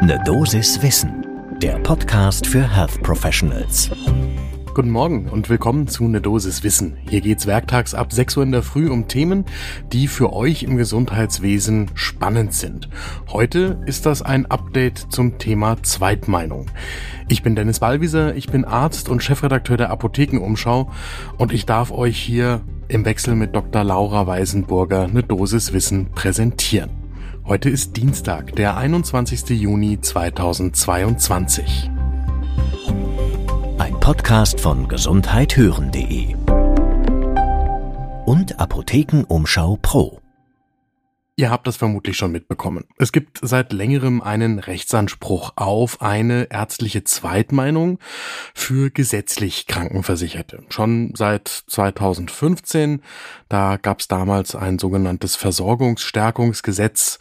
Ne Dosis Wissen, der Podcast für Health Professionals. Guten Morgen und willkommen zu Ne Dosis Wissen. Hier geht's werktags ab 6 Uhr in der Früh um Themen, die für euch im Gesundheitswesen spannend sind. Heute ist das ein Update zum Thema Zweitmeinung. Ich bin Dennis Ballwieser, ich bin Arzt und Chefredakteur der Apothekenumschau und ich darf euch hier im Wechsel mit Dr. Laura Weisenburger eine Dosis Wissen präsentieren. Heute ist Dienstag, der 21. Juni 2022. Ein Podcast von gesundheithören.de und Apothekenumschau Pro. Ihr habt das vermutlich schon mitbekommen. Es gibt seit längerem einen Rechtsanspruch auf eine ärztliche Zweitmeinung für gesetzlich Krankenversicherte. Schon seit 2015, da gab es damals ein sogenanntes Versorgungsstärkungsgesetz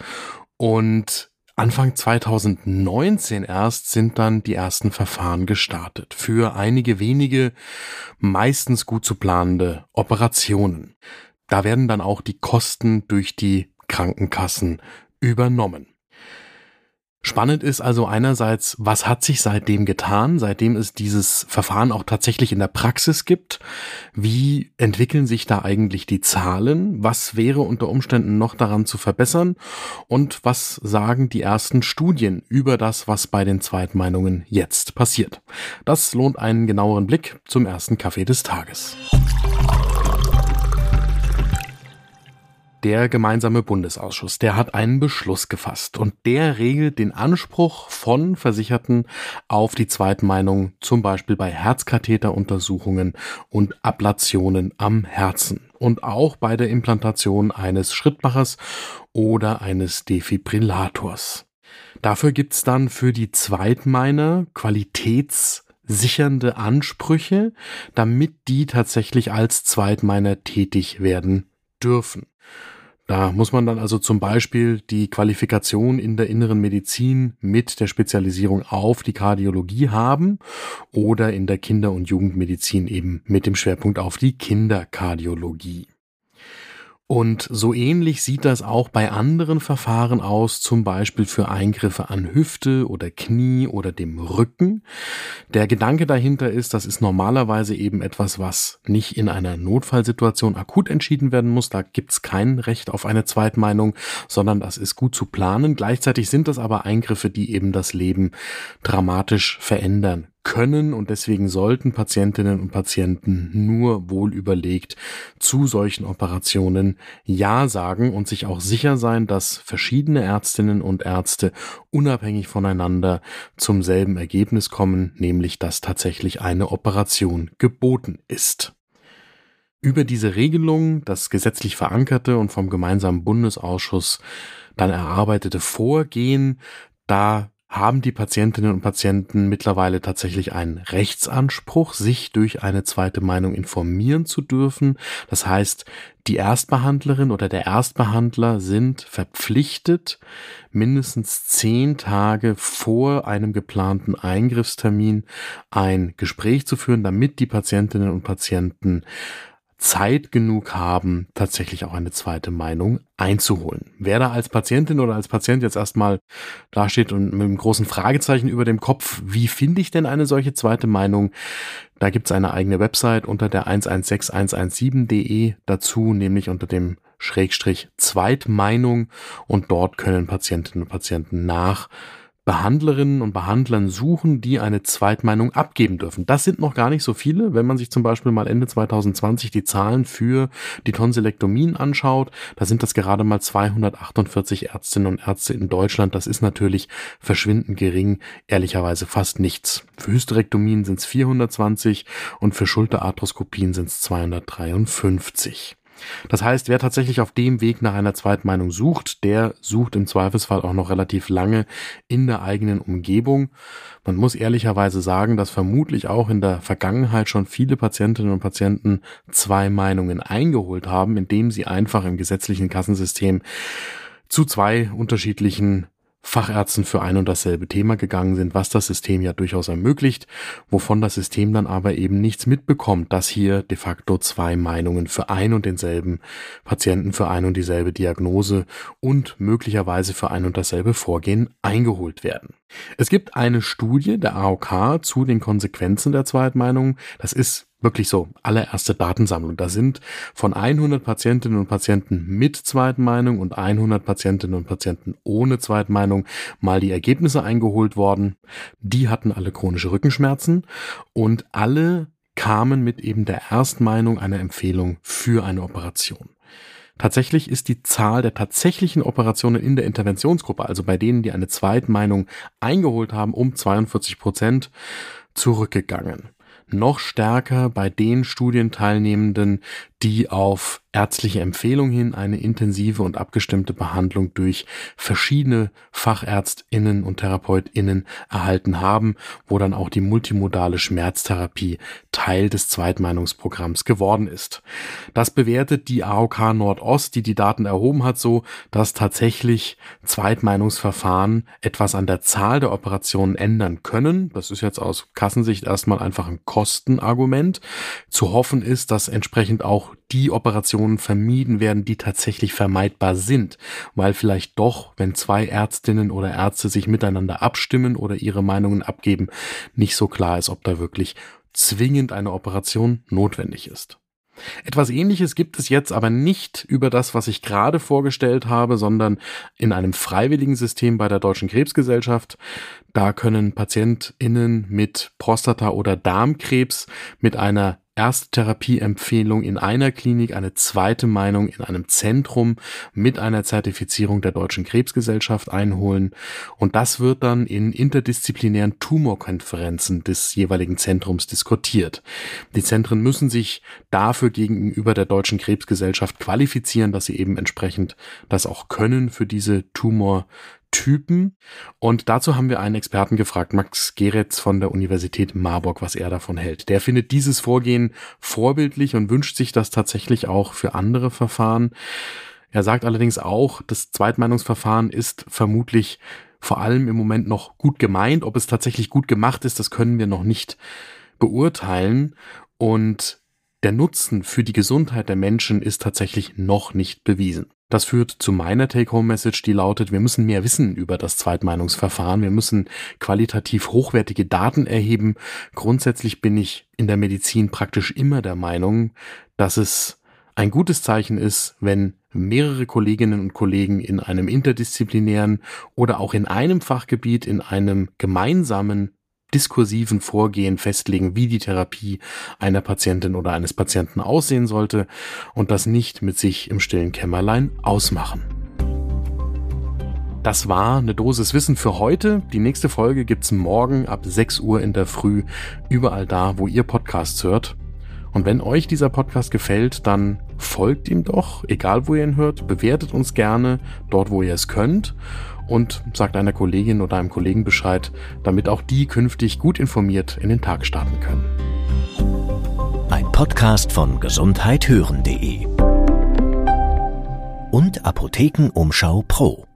und Anfang 2019 erst sind dann die ersten Verfahren gestartet für einige wenige, meistens gut zu planende Operationen. Da werden dann auch die Kosten durch die Krankenkassen übernommen. Spannend ist also einerseits, was hat sich seitdem getan, seitdem es dieses Verfahren auch tatsächlich in der Praxis gibt? Wie entwickeln sich da eigentlich die Zahlen? Was wäre unter Umständen noch daran zu verbessern? Und was sagen die ersten Studien über das, was bei den Zweitmeinungen jetzt passiert? Das lohnt einen genaueren Blick zum ersten Kaffee des Tages. Der gemeinsame Bundesausschuss, der hat einen Beschluss gefasst und der regelt den Anspruch von Versicherten auf die Zweitmeinung, zum Beispiel bei Herzkatheteruntersuchungen und Ablationen am Herzen und auch bei der Implantation eines Schrittmachers oder eines Defibrillators. Dafür gibt's dann für die Zweitmeiner qualitätssichernde Ansprüche, damit die tatsächlich als Zweitmeiner tätig werden dürfen. Da muss man dann also zum Beispiel die Qualifikation in der inneren Medizin mit der Spezialisierung auf die Kardiologie haben oder in der Kinder- und Jugendmedizin eben mit dem Schwerpunkt auf die Kinderkardiologie. Und so ähnlich sieht das auch bei anderen Verfahren aus, zum Beispiel für Eingriffe an Hüfte oder Knie oder dem Rücken. Der Gedanke dahinter ist, das ist normalerweise eben etwas, was nicht in einer Notfallsituation akut entschieden werden muss. Da gibt's kein Recht auf eine Zweitmeinung, sondern das ist gut zu planen. Gleichzeitig sind das aber Eingriffe, die eben das Leben dramatisch verändern können und deswegen sollten Patientinnen und Patienten nur wohl überlegt zu solchen Operationen Ja sagen und sich auch sicher sein, dass verschiedene Ärztinnen und Ärzte unabhängig voneinander zum selben Ergebnis kommen, nämlich dass tatsächlich eine Operation geboten ist. Über diese Regelung, das gesetzlich verankerte und vom gemeinsamen Bundesausschuss dann erarbeitete Vorgehen, da haben die Patientinnen und Patienten mittlerweile tatsächlich einen Rechtsanspruch, sich durch eine zweite Meinung informieren zu dürfen. Das heißt, die Erstbehandlerin oder der Erstbehandler sind verpflichtet, mindestens zehn Tage vor einem geplanten Eingriffstermin ein Gespräch zu führen, damit die Patientinnen und Patienten Zeit genug haben, tatsächlich auch eine zweite Meinung einzuholen. Wer da als Patientin oder als Patient jetzt erstmal dasteht und mit einem großen Fragezeichen über dem Kopf, wie finde ich denn eine solche zweite Meinung? Da gibt's eine eigene Website unter der 116117.de dazu, nämlich unter dem Schrägstrich Zweitmeinung und dort können Patientinnen und Patienten nach Behandlerinnen und Behandlern suchen, die eine Zweitmeinung abgeben dürfen. Das sind noch gar nicht so viele. Wenn man sich zum Beispiel mal Ende 2020 die Zahlen für die Tonsilektomien anschaut, da sind das gerade mal 248 Ärztinnen und Ärzte in Deutschland. Das ist natürlich verschwindend gering, ehrlicherweise fast nichts. Für Hysterektomien sind es 420 und für Schulterarthroskopien sind es 253. Das heißt, wer tatsächlich auf dem Weg nach einer Zweitmeinung sucht, der sucht im Zweifelsfall auch noch relativ lange in der eigenen Umgebung. Man muss ehrlicherweise sagen, dass vermutlich auch in der Vergangenheit schon viele Patientinnen und Patienten zwei Meinungen eingeholt haben, indem sie einfach im gesetzlichen Kassensystem zu zwei unterschiedlichen Fachärzten für ein und dasselbe Thema gegangen sind, was das System ja durchaus ermöglicht, wovon das System dann aber eben nichts mitbekommt, dass hier de facto zwei Meinungen für ein und denselben Patienten für ein und dieselbe Diagnose und möglicherweise für ein und dasselbe Vorgehen eingeholt werden. Es gibt eine Studie der AOK zu den Konsequenzen der Zweitmeinung. Das ist wirklich so allererste Datensammlung. Da sind von 100 Patientinnen und Patienten mit Zweitmeinung und 100 Patientinnen und Patienten ohne Zweitmeinung mal die Ergebnisse eingeholt worden. Die hatten alle chronische Rückenschmerzen und alle kamen mit eben der Erstmeinung einer Empfehlung für eine Operation. Tatsächlich ist die Zahl der tatsächlichen Operationen in der Interventionsgruppe, also bei denen, die eine Zweitmeinung eingeholt haben, um 42 Prozent zurückgegangen noch stärker bei den Studienteilnehmenden, die auf ärztliche Empfehlung hin eine intensive und abgestimmte Behandlung durch verschiedene Fachärztinnen und Therapeutinnen erhalten haben, wo dann auch die multimodale Schmerztherapie Teil des Zweitmeinungsprogramms geworden ist. Das bewertet die AOK Nordost, die die Daten erhoben hat, so, dass tatsächlich Zweitmeinungsverfahren etwas an der Zahl der Operationen ändern können. Das ist jetzt aus Kassensicht erstmal einfach ein Kostenargument. Zu hoffen ist, dass entsprechend auch die Operationen vermieden werden, die tatsächlich vermeidbar sind, weil vielleicht doch, wenn zwei Ärztinnen oder Ärzte sich miteinander abstimmen oder ihre Meinungen abgeben, nicht so klar ist, ob da wirklich zwingend eine Operation notwendig ist. Etwas ähnliches gibt es jetzt aber nicht über das, was ich gerade vorgestellt habe, sondern in einem freiwilligen System bei der Deutschen Krebsgesellschaft. Da können PatientInnen mit Prostata- oder Darmkrebs mit einer erste Therapieempfehlung in einer Klinik, eine zweite Meinung in einem Zentrum mit einer Zertifizierung der Deutschen Krebsgesellschaft einholen. Und das wird dann in interdisziplinären Tumorkonferenzen des jeweiligen Zentrums diskutiert. Die Zentren müssen sich dafür gegenüber der Deutschen Krebsgesellschaft qualifizieren, dass sie eben entsprechend das auch können für diese Tumor Typen. Und dazu haben wir einen Experten gefragt, Max Geretz von der Universität Marburg, was er davon hält. Der findet dieses Vorgehen vorbildlich und wünscht sich das tatsächlich auch für andere Verfahren. Er sagt allerdings auch, das Zweitmeinungsverfahren ist vermutlich vor allem im Moment noch gut gemeint. Ob es tatsächlich gut gemacht ist, das können wir noch nicht beurteilen. Und der Nutzen für die Gesundheit der Menschen ist tatsächlich noch nicht bewiesen. Das führt zu meiner Take-Home-Message, die lautet, wir müssen mehr wissen über das Zweitmeinungsverfahren, wir müssen qualitativ hochwertige Daten erheben. Grundsätzlich bin ich in der Medizin praktisch immer der Meinung, dass es ein gutes Zeichen ist, wenn mehrere Kolleginnen und Kollegen in einem interdisziplinären oder auch in einem Fachgebiet in einem gemeinsamen diskursiven Vorgehen festlegen, wie die Therapie einer Patientin oder eines Patienten aussehen sollte und das nicht mit sich im stillen Kämmerlein ausmachen. Das war eine Dosis Wissen für heute. Die nächste Folge gibt's morgen ab 6 Uhr in der Früh überall da, wo ihr Podcasts hört. Und wenn euch dieser Podcast gefällt, dann folgt ihm doch, egal wo ihr ihn hört, bewertet uns gerne dort, wo ihr es könnt und sagt einer Kollegin oder einem Kollegen Bescheid, damit auch die künftig gut informiert in den Tag starten können. Ein Podcast von gesundheithören.de und Apothekenumschau Pro.